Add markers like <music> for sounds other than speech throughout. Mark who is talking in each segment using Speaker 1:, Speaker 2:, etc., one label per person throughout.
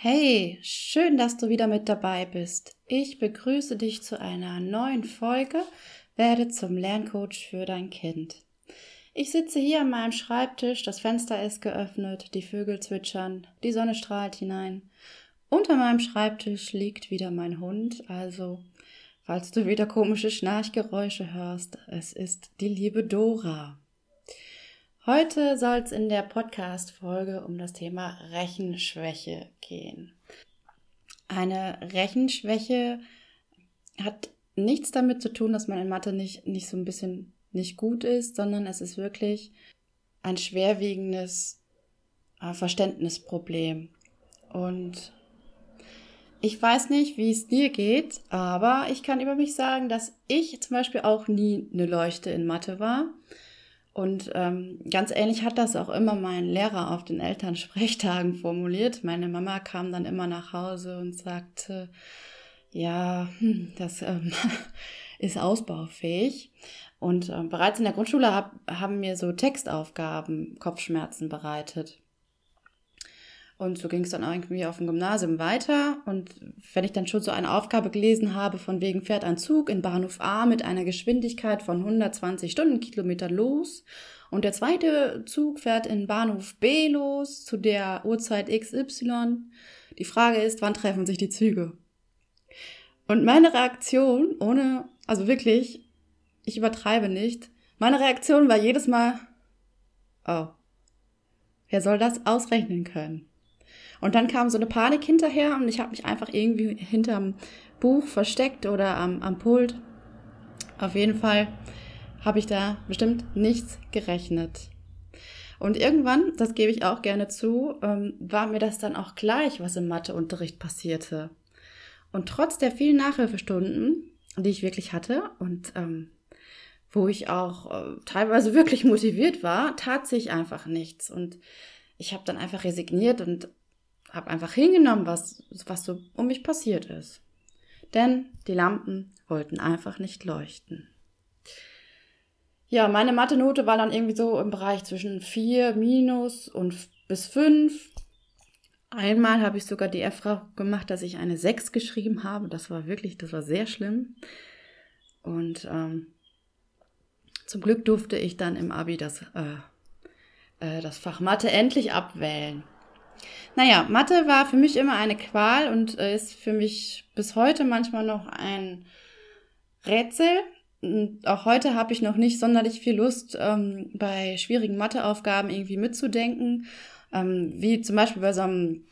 Speaker 1: Hey, schön, dass du wieder mit dabei bist. Ich begrüße dich zu einer neuen Folge Werde zum Lerncoach für dein Kind. Ich sitze hier an meinem Schreibtisch, das Fenster ist geöffnet, die Vögel zwitschern, die Sonne strahlt hinein. Unter meinem Schreibtisch liegt wieder mein Hund, also falls du wieder komische Schnarchgeräusche hörst, es ist die liebe Dora. Heute soll es in der Podcast-Folge um das Thema Rechenschwäche gehen. Eine Rechenschwäche hat nichts damit zu tun, dass man in Mathe nicht, nicht so ein bisschen nicht gut ist, sondern es ist wirklich ein schwerwiegendes äh, Verständnisproblem. Und ich weiß nicht, wie es dir geht, aber ich kann über mich sagen, dass ich zum Beispiel auch nie eine Leuchte in Mathe war. Und ähm, ganz ähnlich hat das auch immer mein Lehrer auf den Elternsprechtagen <laughs> formuliert. Meine Mama kam dann immer nach Hause und sagte, ja, hm, das ähm, <laughs> ist ausbaufähig. Und äh, bereits in der Grundschule hab, haben mir so Textaufgaben Kopfschmerzen bereitet. Und so ging es dann irgendwie auf dem Gymnasium weiter. Und wenn ich dann schon so eine Aufgabe gelesen habe, von wegen fährt ein Zug in Bahnhof A mit einer Geschwindigkeit von 120 Stundenkilometern los und der zweite Zug fährt in Bahnhof B los zu der Uhrzeit XY. Die Frage ist, wann treffen sich die Züge? Und meine Reaktion, ohne, also wirklich, ich übertreibe nicht, meine Reaktion war jedes Mal, oh, wer soll das ausrechnen können? Und dann kam so eine Panik hinterher und ich habe mich einfach irgendwie hinterm Buch versteckt oder am, am Pult. Auf jeden Fall habe ich da bestimmt nichts gerechnet. Und irgendwann, das gebe ich auch gerne zu, ähm, war mir das dann auch gleich, was im Matheunterricht passierte. Und trotz der vielen Nachhilfestunden, die ich wirklich hatte und ähm, wo ich auch äh, teilweise wirklich motiviert war, tat sich einfach nichts. Und ich habe dann einfach resigniert und habe einfach hingenommen, was, was so um mich passiert ist. Denn die Lampen wollten einfach nicht leuchten. Ja, meine Mathe-Note war dann irgendwie so im Bereich zwischen 4 minus und bis 5. Einmal habe ich sogar die Erfahrung gemacht, dass ich eine 6 geschrieben habe. Das war wirklich, das war sehr schlimm. Und ähm, zum Glück durfte ich dann im Abi das, äh, äh, das Fach Mathe endlich abwählen. Naja, Mathe war für mich immer eine Qual und äh, ist für mich bis heute manchmal noch ein Rätsel. Und auch heute habe ich noch nicht sonderlich viel Lust, ähm, bei schwierigen Matheaufgaben irgendwie mitzudenken. Ähm, wie zum Beispiel bei so einem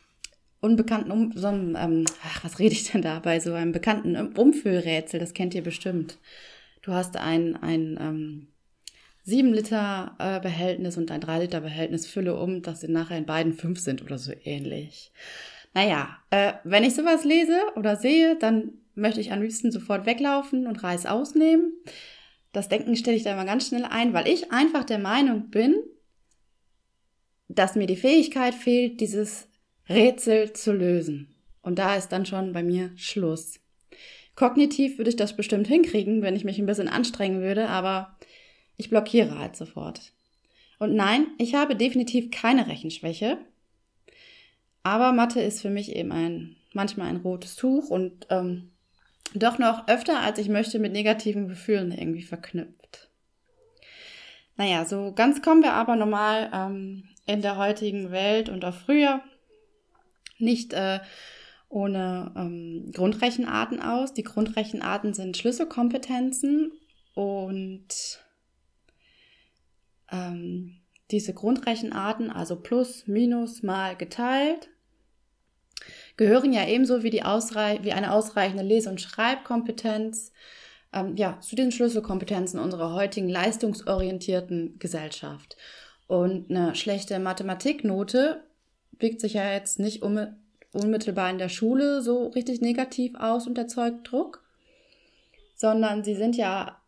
Speaker 1: unbekannten, um, so einem, ähm, ach, was rede ich denn da, bei so einem bekannten Umfüllrätsel, das kennt ihr bestimmt. Du hast ein, ein ähm, 7 Liter äh, Behältnis und ein 3 Liter Behältnis Fülle um, dass sie nachher in beiden 5 sind oder so ähnlich. Naja, äh, wenn ich sowas lese oder sehe, dann möchte ich am liebsten sofort weglaufen und Reis ausnehmen. Das Denken stelle ich da immer ganz schnell ein, weil ich einfach der Meinung bin, dass mir die Fähigkeit fehlt, dieses Rätsel zu lösen. Und da ist dann schon bei mir Schluss. Kognitiv würde ich das bestimmt hinkriegen, wenn ich mich ein bisschen anstrengen würde, aber ich blockiere halt sofort. Und nein, ich habe definitiv keine Rechenschwäche. Aber Mathe ist für mich eben ein, manchmal ein rotes Tuch und ähm, doch noch öfter, als ich möchte, mit negativen Gefühlen irgendwie verknüpft. Naja, so ganz kommen wir aber normal ähm, in der heutigen Welt und auch früher nicht äh, ohne ähm, Grundrechenarten aus. Die Grundrechenarten sind Schlüsselkompetenzen und ähm, diese Grundrechenarten, also plus, minus, mal, geteilt, gehören ja ebenso wie, die Ausreich wie eine ausreichende Lese- und Schreibkompetenz ähm, ja, zu den Schlüsselkompetenzen unserer heutigen leistungsorientierten Gesellschaft. Und eine schlechte Mathematiknote wiegt sich ja jetzt nicht unmittelbar in der Schule so richtig negativ aus und erzeugt Druck, sondern sie sind ja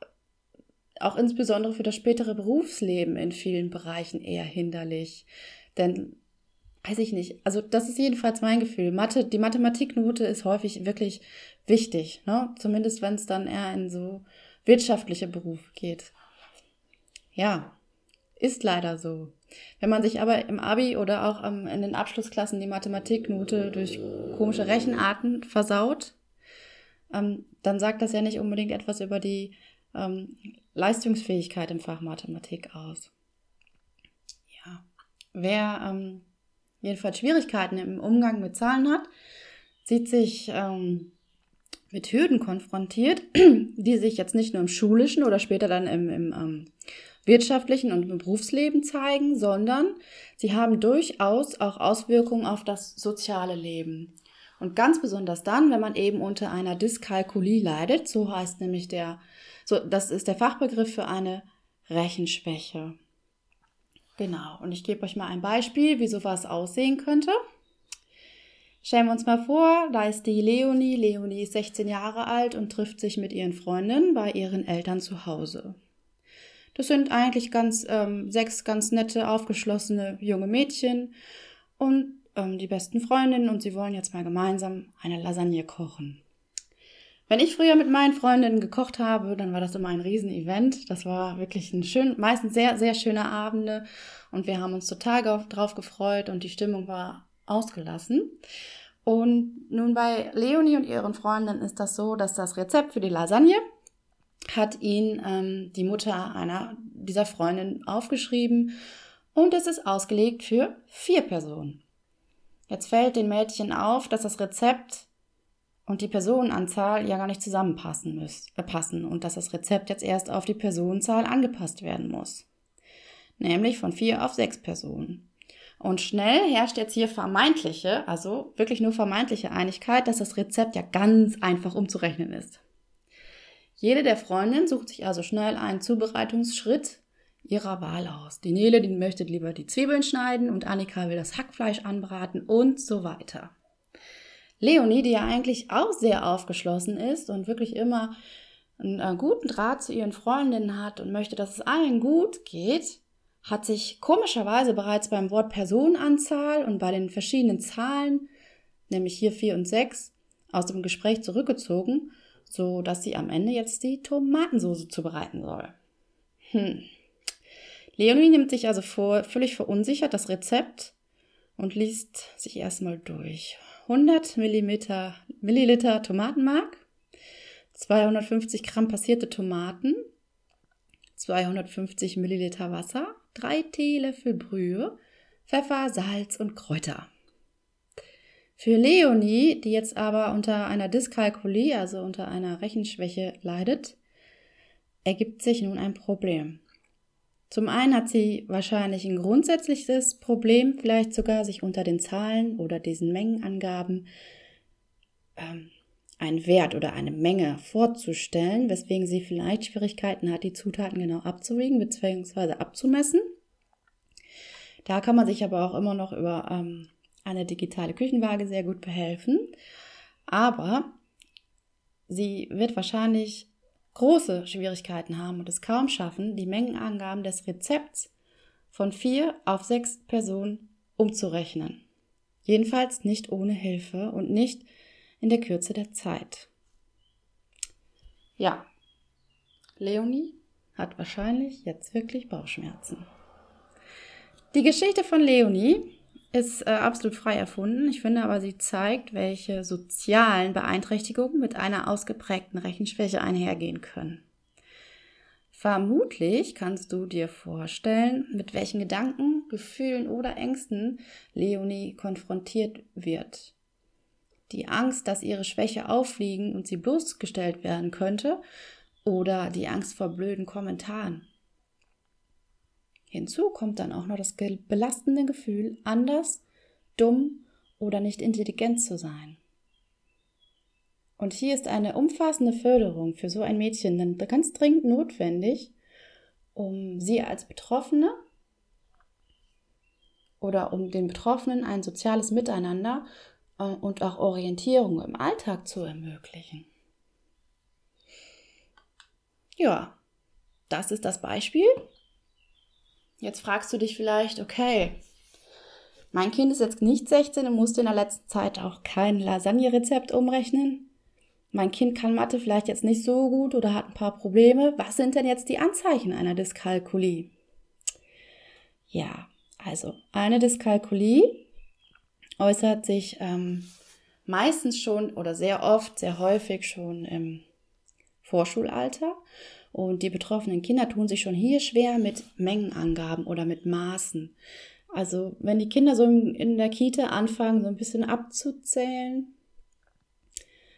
Speaker 1: auch insbesondere für das spätere Berufsleben in vielen Bereichen eher hinderlich. Denn, weiß ich nicht, also das ist jedenfalls mein Gefühl. Mathe, die Mathematiknote ist häufig wirklich wichtig, ne? Zumindest wenn es dann eher in so wirtschaftliche Berufe geht. Ja, ist leider so. Wenn man sich aber im Abi oder auch in den Abschlussklassen die Mathematiknote durch komische Rechenarten versaut, ähm, dann sagt das ja nicht unbedingt etwas über die ähm, Leistungsfähigkeit im Fach Mathematik aus. Ja, wer ähm, jedenfalls Schwierigkeiten im Umgang mit Zahlen hat, sieht sich ähm, mit Hürden konfrontiert, <clears throat> die sich jetzt nicht nur im schulischen oder später dann im, im ähm, wirtschaftlichen und im Berufsleben zeigen, sondern sie haben durchaus auch Auswirkungen auf das soziale Leben. Und ganz besonders dann, wenn man eben unter einer Dyskalkulie leidet, so heißt nämlich der so, das ist der Fachbegriff für eine Rechenschwäche. Genau, und ich gebe euch mal ein Beispiel, wie sowas aussehen könnte. Stellen wir uns mal vor, da ist die Leonie. Leonie ist 16 Jahre alt und trifft sich mit ihren Freundinnen bei ihren Eltern zu Hause. Das sind eigentlich ganz ähm, sechs ganz nette, aufgeschlossene junge Mädchen und ähm, die besten Freundinnen und sie wollen jetzt mal gemeinsam eine Lasagne kochen. Wenn ich früher mit meinen Freundinnen gekocht habe, dann war das immer ein Riesenevent. Das war wirklich ein schön, meistens sehr, sehr schöne Abende und wir haben uns total drauf gefreut und die Stimmung war ausgelassen. Und nun bei Leonie und ihren Freundinnen ist das so, dass das Rezept für die Lasagne hat ihn ähm, die Mutter einer dieser Freundin aufgeschrieben und es ist ausgelegt für vier Personen. Jetzt fällt den Mädchen auf, dass das Rezept und die Personenanzahl ja gar nicht zusammenpassen müssen, äh, passen und dass das Rezept jetzt erst auf die Personenzahl angepasst werden muss. Nämlich von vier auf sechs Personen. Und schnell herrscht jetzt hier vermeintliche, also wirklich nur vermeintliche Einigkeit, dass das Rezept ja ganz einfach umzurechnen ist. Jede der Freundinnen sucht sich also schnell einen Zubereitungsschritt ihrer Wahl aus. Die Nele, die möchte lieber die Zwiebeln schneiden und Annika will das Hackfleisch anbraten und so weiter. Leonie, die ja eigentlich auch sehr aufgeschlossen ist und wirklich immer einen äh, guten Draht zu ihren Freundinnen hat und möchte, dass es allen gut geht, hat sich komischerweise bereits beim Wort Personenanzahl und bei den verschiedenen Zahlen, nämlich hier vier und sechs, aus dem Gespräch zurückgezogen, so dass sie am Ende jetzt die Tomatensoße zubereiten soll. Hm. Leonie nimmt sich also vor, völlig verunsichert das Rezept und liest sich erstmal durch. 100 Milliliter, Milliliter Tomatenmark, 250 Gramm passierte Tomaten, 250 Milliliter Wasser, 3 Teelöffel Brühe, Pfeffer, Salz und Kräuter. Für Leonie, die jetzt aber unter einer Dyskalkulie, also unter einer Rechenschwäche leidet, ergibt sich nun ein Problem. Zum einen hat sie wahrscheinlich ein grundsätzliches Problem, vielleicht sogar sich unter den Zahlen oder diesen Mengenangaben ähm, einen Wert oder eine Menge vorzustellen, weswegen sie vielleicht Schwierigkeiten hat, die Zutaten genau abzuwiegen bzw. abzumessen. Da kann man sich aber auch immer noch über ähm, eine digitale Küchenwaage sehr gut behelfen. Aber sie wird wahrscheinlich große Schwierigkeiten haben und es kaum schaffen, die Mengenangaben des Rezepts von vier auf sechs Personen umzurechnen. Jedenfalls nicht ohne Hilfe und nicht in der Kürze der Zeit. Ja, Leonie hat wahrscheinlich jetzt wirklich Bauchschmerzen. Die Geschichte von Leonie ist äh, absolut frei erfunden. Ich finde aber, sie zeigt, welche sozialen Beeinträchtigungen mit einer ausgeprägten Rechenschwäche einhergehen können. Vermutlich kannst du dir vorstellen, mit welchen Gedanken, Gefühlen oder Ängsten Leonie konfrontiert wird. Die Angst, dass ihre Schwäche auffliegen und sie bloßgestellt werden könnte, oder die Angst vor blöden Kommentaren. Hinzu kommt dann auch noch das belastende Gefühl, anders, dumm oder nicht intelligent zu sein. Und hier ist eine umfassende Förderung für so ein Mädchen dann ganz dringend notwendig, um sie als Betroffene oder um den Betroffenen ein soziales Miteinander äh, und auch Orientierung im Alltag zu ermöglichen. Ja, das ist das Beispiel. Jetzt fragst du dich vielleicht, okay, mein Kind ist jetzt nicht 16 und musste in der letzten Zeit auch kein Lasagne-Rezept umrechnen. Mein Kind kann Mathe vielleicht jetzt nicht so gut oder hat ein paar Probleme. Was sind denn jetzt die Anzeichen einer Dyskalkulie? Ja, also eine Dyskalkulie äußert sich ähm, meistens schon oder sehr oft, sehr häufig schon im Vorschulalter. Und die betroffenen Kinder tun sich schon hier schwer mit Mengenangaben oder mit Maßen. Also wenn die Kinder so in der Kita anfangen, so ein bisschen abzuzählen,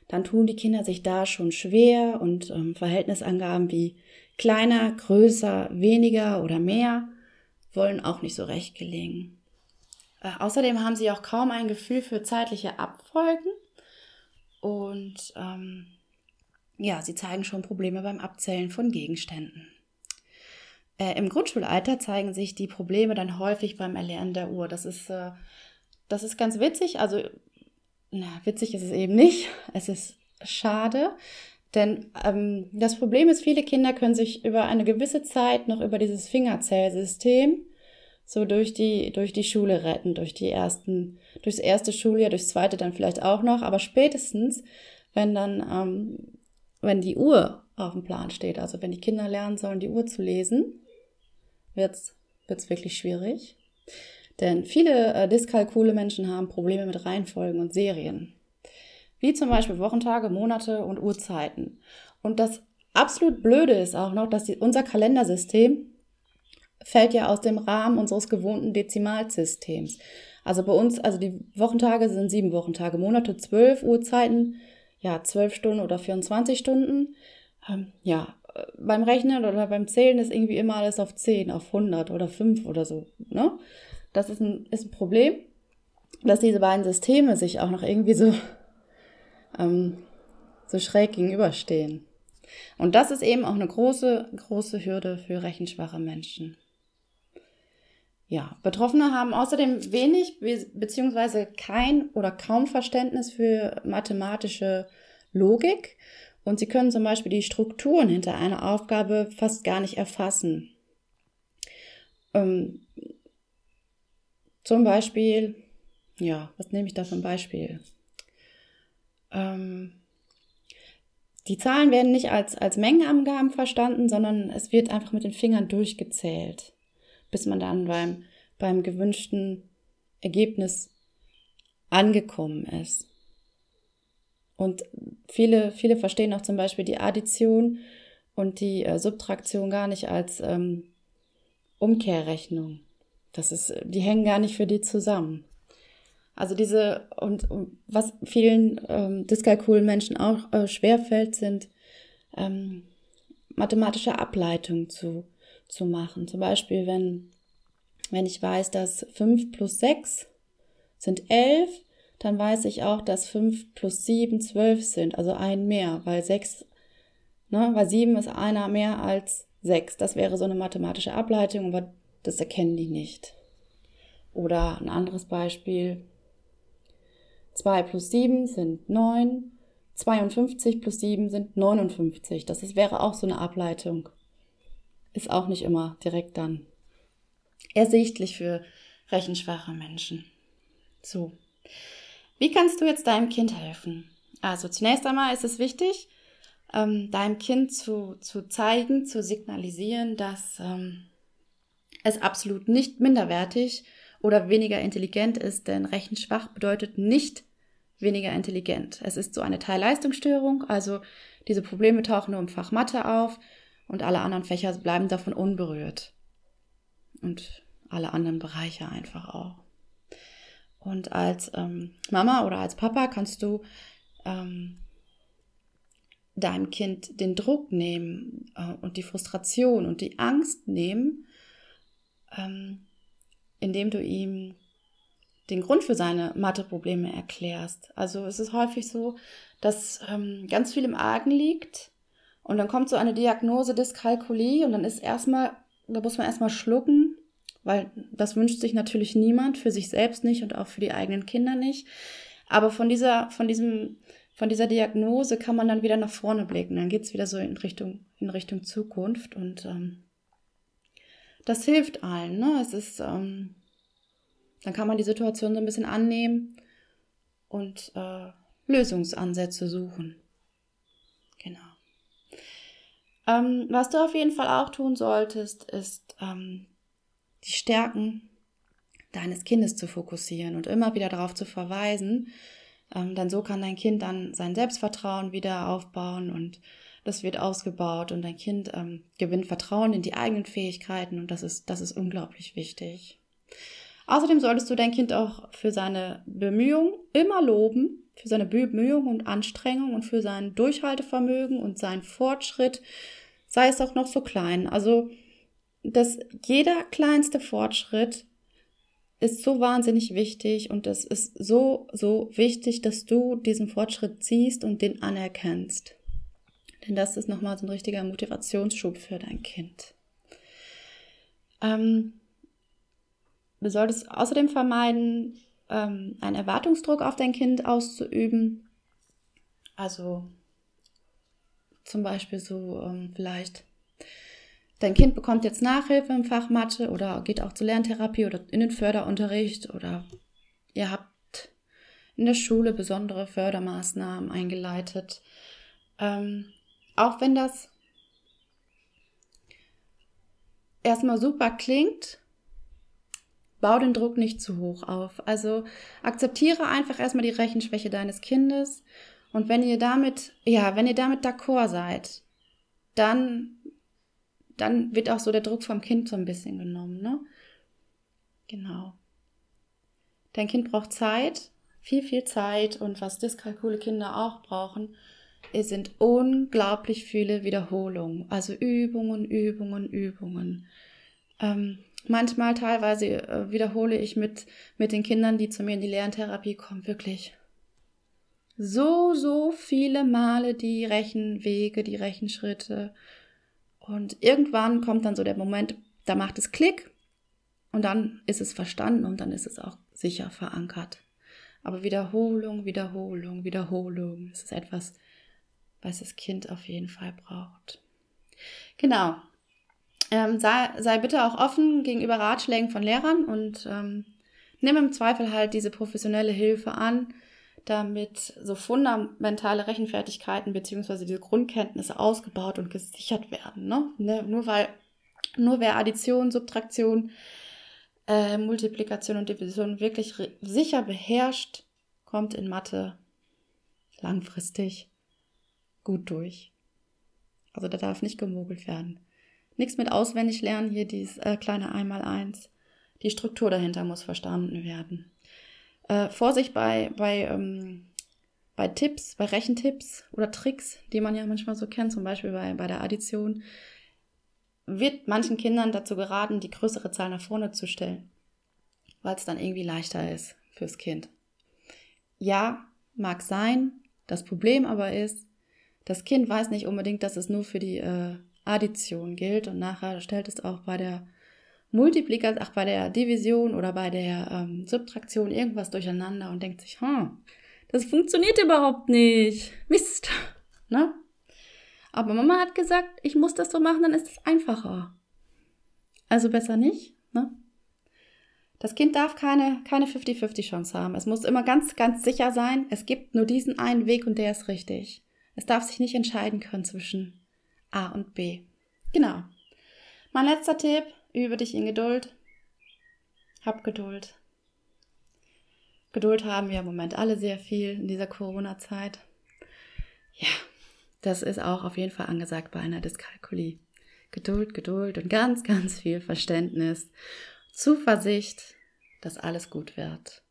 Speaker 1: dann tun die Kinder sich da schon schwer und ähm, Verhältnisangaben wie kleiner, größer, weniger oder mehr wollen auch nicht so recht gelingen. Äh, außerdem haben sie auch kaum ein Gefühl für zeitliche Abfolgen und ähm, ja, sie zeigen schon Probleme beim Abzählen von Gegenständen. Äh, Im Grundschulalter zeigen sich die Probleme dann häufig beim Erlernen der Uhr. Das ist, äh, das ist ganz witzig. Also, na, witzig ist es eben nicht. Es ist schade. Denn ähm, das Problem ist, viele Kinder können sich über eine gewisse Zeit noch über dieses Fingerzählsystem so durch die, durch die Schule retten, durch die ersten, durchs erste Schuljahr, durchs zweite dann vielleicht auch noch, aber spätestens, wenn dann, ähm, wenn die Uhr auf dem Plan steht, also wenn die Kinder lernen sollen, die Uhr zu lesen, wird's, wird's wirklich schwierig. Denn viele äh, dyskalkule Menschen haben Probleme mit Reihenfolgen und Serien. Wie zum Beispiel Wochentage, Monate und Uhrzeiten. Und das absolut Blöde ist auch noch, dass die, unser Kalendersystem fällt ja aus dem Rahmen unseres gewohnten Dezimalsystems. Also bei uns, also die Wochentage sind sieben Wochentage, Monate zwölf Uhrzeiten, ja, zwölf Stunden oder 24 Stunden. Ähm, ja, äh, beim Rechnen oder beim Zählen ist irgendwie immer alles auf 10, auf 100 oder 5 oder so, ne? Das ist ein, ist ein Problem, dass diese beiden Systeme sich auch noch irgendwie so, ähm, so schräg gegenüberstehen. Und das ist eben auch eine große, große Hürde für rechenschwache Menschen. Ja, Betroffene haben außerdem wenig beziehungsweise kein oder kaum Verständnis für mathematische Logik und sie können zum Beispiel die Strukturen hinter einer Aufgabe fast gar nicht erfassen. Ähm, zum Beispiel, ja, was nehme ich da zum Beispiel? Ähm, die Zahlen werden nicht als, als Mengenangaben verstanden, sondern es wird einfach mit den Fingern durchgezählt bis man dann beim, beim gewünschten Ergebnis angekommen ist. Und viele, viele verstehen auch zum Beispiel die Addition und die äh, Subtraktion gar nicht als ähm, Umkehrrechnung. Das ist, die hängen gar nicht für die zusammen. Also diese, und, und was vielen ähm, dyskalkulen Menschen auch äh, schwerfällt, sind ähm, mathematische Ableitungen zu zu machen. Zum Beispiel, wenn, wenn ich weiß, dass 5 plus 6 sind 11, dann weiß ich auch, dass 5 plus 7 12 sind, also ein mehr, weil 6, ne, weil 7 ist einer mehr als 6. Das wäre so eine mathematische Ableitung, aber das erkennen die nicht. Oder ein anderes Beispiel. 2 plus 7 sind 9, 52 plus 7 sind 59. Das ist, wäre auch so eine Ableitung ist auch nicht immer direkt dann ersichtlich für rechenschwache Menschen. So. Wie kannst du jetzt deinem Kind helfen? Also zunächst einmal ist es wichtig, ähm, deinem Kind zu, zu zeigen, zu signalisieren, dass ähm, es absolut nicht minderwertig oder weniger intelligent ist, denn rechenschwach bedeutet nicht weniger intelligent. Es ist so eine Teilleistungsstörung, also diese Probleme tauchen nur im Fach Mathe auf und alle anderen Fächer bleiben davon unberührt. Und alle anderen Bereiche einfach auch. Und als ähm, Mama oder als Papa kannst du ähm, deinem Kind den Druck nehmen äh, und die Frustration und die Angst nehmen, ähm, indem du ihm den Grund für seine Matheprobleme erklärst. Also es ist häufig so, dass ähm, ganz viel im Argen liegt und dann kommt so eine Diagnose Dyskalkulie und dann ist erstmal, da muss man erstmal schlucken, weil das wünscht sich natürlich niemand, für sich selbst nicht und auch für die eigenen Kinder nicht. Aber von dieser, von diesem, von dieser Diagnose kann man dann wieder nach vorne blicken. Dann geht es wieder so in Richtung, in Richtung Zukunft. Und ähm, das hilft allen. Ne? Es ist, ähm, dann kann man die Situation so ein bisschen annehmen und äh, Lösungsansätze suchen. Genau. Ähm, was du auf jeden Fall auch tun solltest, ist ähm, die Stärken deines Kindes zu fokussieren und immer wieder darauf zu verweisen. Ähm, denn so kann dein Kind dann sein Selbstvertrauen wieder aufbauen und das wird ausgebaut und dein Kind ähm, gewinnt Vertrauen in die eigenen Fähigkeiten und das ist, das ist unglaublich wichtig. Außerdem solltest du dein Kind auch für seine Bemühungen immer loben, für seine Bemühungen und Anstrengung und für sein Durchhaltevermögen und seinen Fortschritt, sei es auch noch so klein. Also, dass jeder kleinste Fortschritt ist so wahnsinnig wichtig und es ist so, so wichtig, dass du diesen Fortschritt siehst und den anerkennst. Denn das ist nochmal so ein richtiger Motivationsschub für dein Kind. Ähm, du solltest außerdem vermeiden, ähm, einen Erwartungsdruck auf dein Kind auszuüben. Also zum Beispiel so ähm, vielleicht dein Kind bekommt jetzt Nachhilfe im Fach Mathe oder geht auch zur Lerntherapie oder in den Förderunterricht oder ihr habt in der Schule besondere Fördermaßnahmen eingeleitet. Ähm, auch wenn das erstmal super klingt, bau den Druck nicht zu hoch auf. Also akzeptiere einfach erstmal die Rechenschwäche deines Kindes und wenn ihr damit, ja, wenn ihr damit d'accord seid, dann dann wird auch so der Druck vom Kind so ein bisschen genommen, ne? Genau. Dein Kind braucht Zeit, viel, viel Zeit und was dyskalkule Kinder auch brauchen, es sind unglaublich viele Wiederholungen, also Übungen, Übungen, Übungen. Ähm, manchmal teilweise äh, wiederhole ich mit, mit den Kindern, die zu mir in die Lerntherapie kommen, wirklich so, so viele Male die Rechenwege, die Rechenschritte und irgendwann kommt dann so der Moment, da macht es Klick und dann ist es verstanden und dann ist es auch sicher verankert. Aber Wiederholung, Wiederholung, Wiederholung, das ist etwas, was das Kind auf jeden Fall braucht. Genau. Ähm, sei, sei bitte auch offen gegenüber Ratschlägen von Lehrern und ähm, nimm im Zweifel halt diese professionelle Hilfe an damit so fundamentale Rechenfertigkeiten beziehungsweise diese Grundkenntnisse ausgebaut und gesichert werden. Ne? ne? Nur weil, nur wer Addition, Subtraktion, äh, Multiplikation und Division wirklich sicher beherrscht, kommt in Mathe langfristig gut durch. Also da darf nicht gemogelt werden. Nichts mit auswendig lernen, hier dieses äh, kleine Einmaleins. Die Struktur dahinter muss verstanden werden. Äh, Vorsicht bei, bei, ähm, bei Tipps, bei Rechentipps oder Tricks, die man ja manchmal so kennt, zum Beispiel bei, bei der Addition, wird manchen Kindern dazu geraten, die größere Zahl nach vorne zu stellen, weil es dann irgendwie leichter ist fürs Kind. Ja, mag sein. Das Problem aber ist, das Kind weiß nicht unbedingt, dass es nur für die äh, Addition gilt und nachher stellt es auch bei der Multiplikation, ach, bei der Division oder bei der ähm, Subtraktion irgendwas durcheinander und denkt sich, hm, das funktioniert überhaupt nicht. Mist. <laughs> Ne? Aber Mama hat gesagt, ich muss das so machen, dann ist es einfacher. Also besser nicht, ne? Das Kind darf keine, keine 50-50 Chance haben. Es muss immer ganz, ganz sicher sein, es gibt nur diesen einen Weg und der ist richtig. Es darf sich nicht entscheiden können zwischen A und B. Genau. Mein letzter Tipp, Übe dich in Geduld. Hab Geduld. Geduld haben wir im Moment alle sehr viel in dieser Corona-Zeit. Ja, das ist auch auf jeden Fall angesagt bei einer Dyskalkulie. Geduld, Geduld und ganz, ganz viel Verständnis, Zuversicht, dass alles gut wird.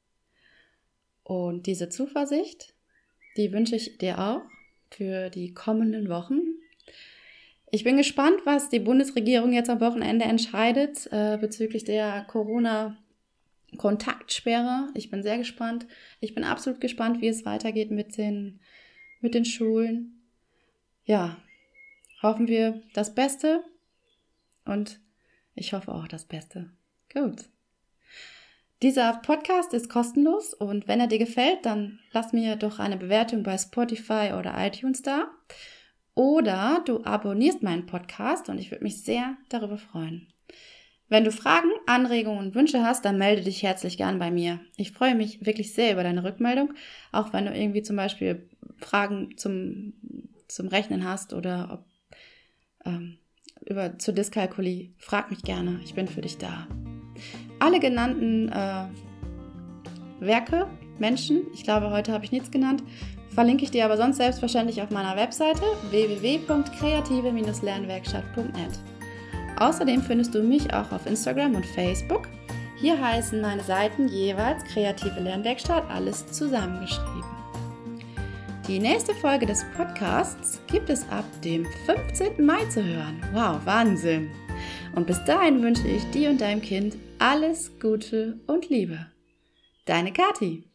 Speaker 1: Und diese Zuversicht, die wünsche ich dir auch für die kommenden Wochen, ich bin gespannt, was die Bundesregierung jetzt am Wochenende entscheidet äh, bezüglich der Corona-Kontaktsperre. Ich bin sehr gespannt. Ich bin absolut gespannt, wie es weitergeht mit den, mit den Schulen. Ja, hoffen wir das Beste und ich hoffe auch das Beste. Gut. Dieser Podcast ist kostenlos und wenn er dir gefällt, dann lass mir doch eine Bewertung bei Spotify oder iTunes da. Oder du abonnierst meinen Podcast und ich würde mich sehr darüber freuen. Wenn du Fragen, Anregungen und Wünsche hast, dann melde dich herzlich gern bei mir. Ich freue mich wirklich sehr über deine Rückmeldung, auch wenn du irgendwie zum Beispiel Fragen zum, zum Rechnen hast oder ob, ähm, über zur Dyskalkulie. Frag mich gerne, ich bin für dich da. Alle genannten äh, Werke, Menschen, ich glaube, heute habe ich nichts genannt, verlinke ich dir aber sonst selbstverständlich auf meiner Webseite www.kreative-lernwerkstatt.net. Außerdem findest du mich auch auf Instagram und Facebook. Hier heißen meine Seiten jeweils Kreative Lernwerkstatt, alles zusammengeschrieben. Die nächste Folge des Podcasts gibt es ab dem 15. Mai zu hören. Wow, Wahnsinn! Und bis dahin wünsche ich dir und deinem Kind alles Gute und Liebe. Deine Kathi.